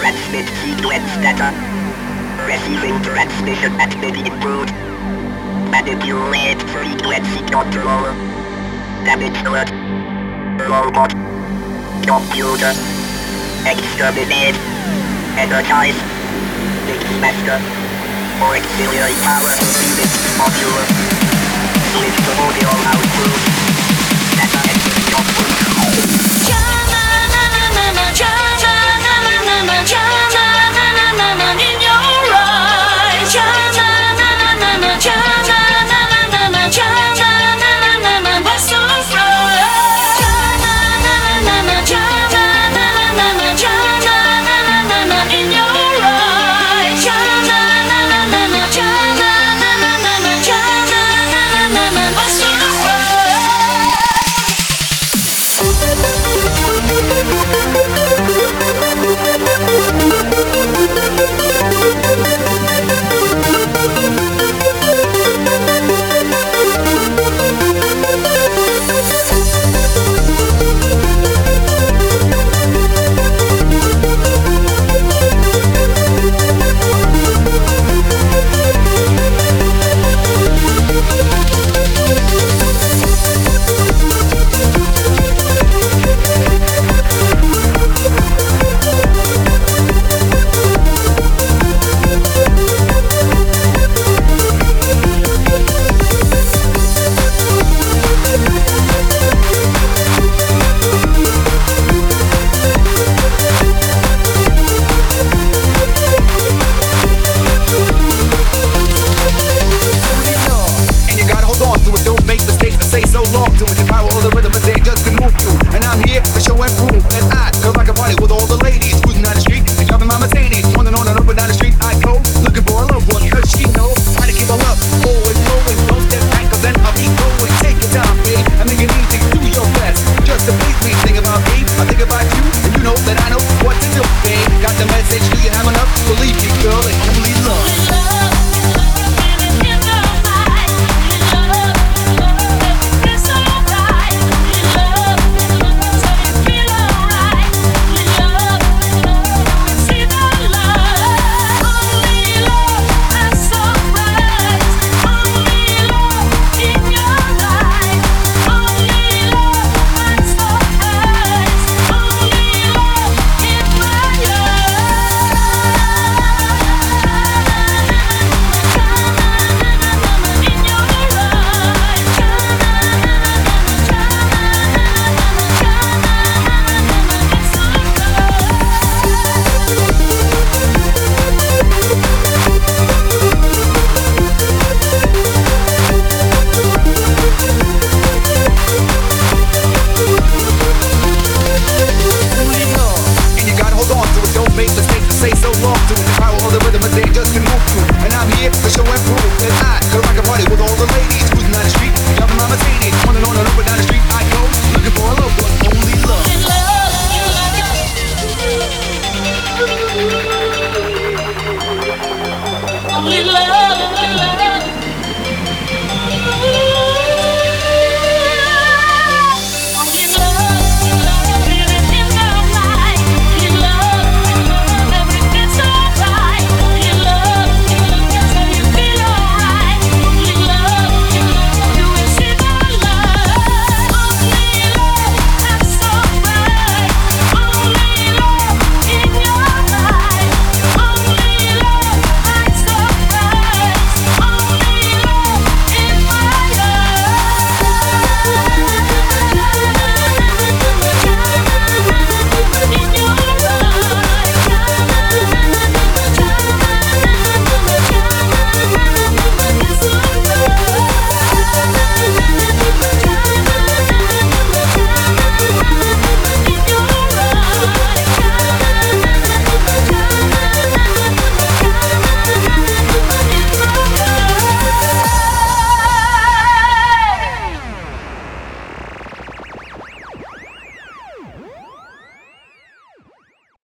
Transmit sequence data. Receiving transmission at midi root. Manipulate frequency control. Damage alert. Robot. Computer. Exterminate. Energize. Mixmaster. For auxiliary power. Unit module. Switch to audio output. The power of the rhythm and they just can move you. And I'm here. say so long to. The power of the rhythm that they just can move to. And I'm here to show and prove That I can rock a party with all the ladies Cruising down the street, driving my Mercedes On and on and over down the street I go. Looking for a love, but only love. Only love.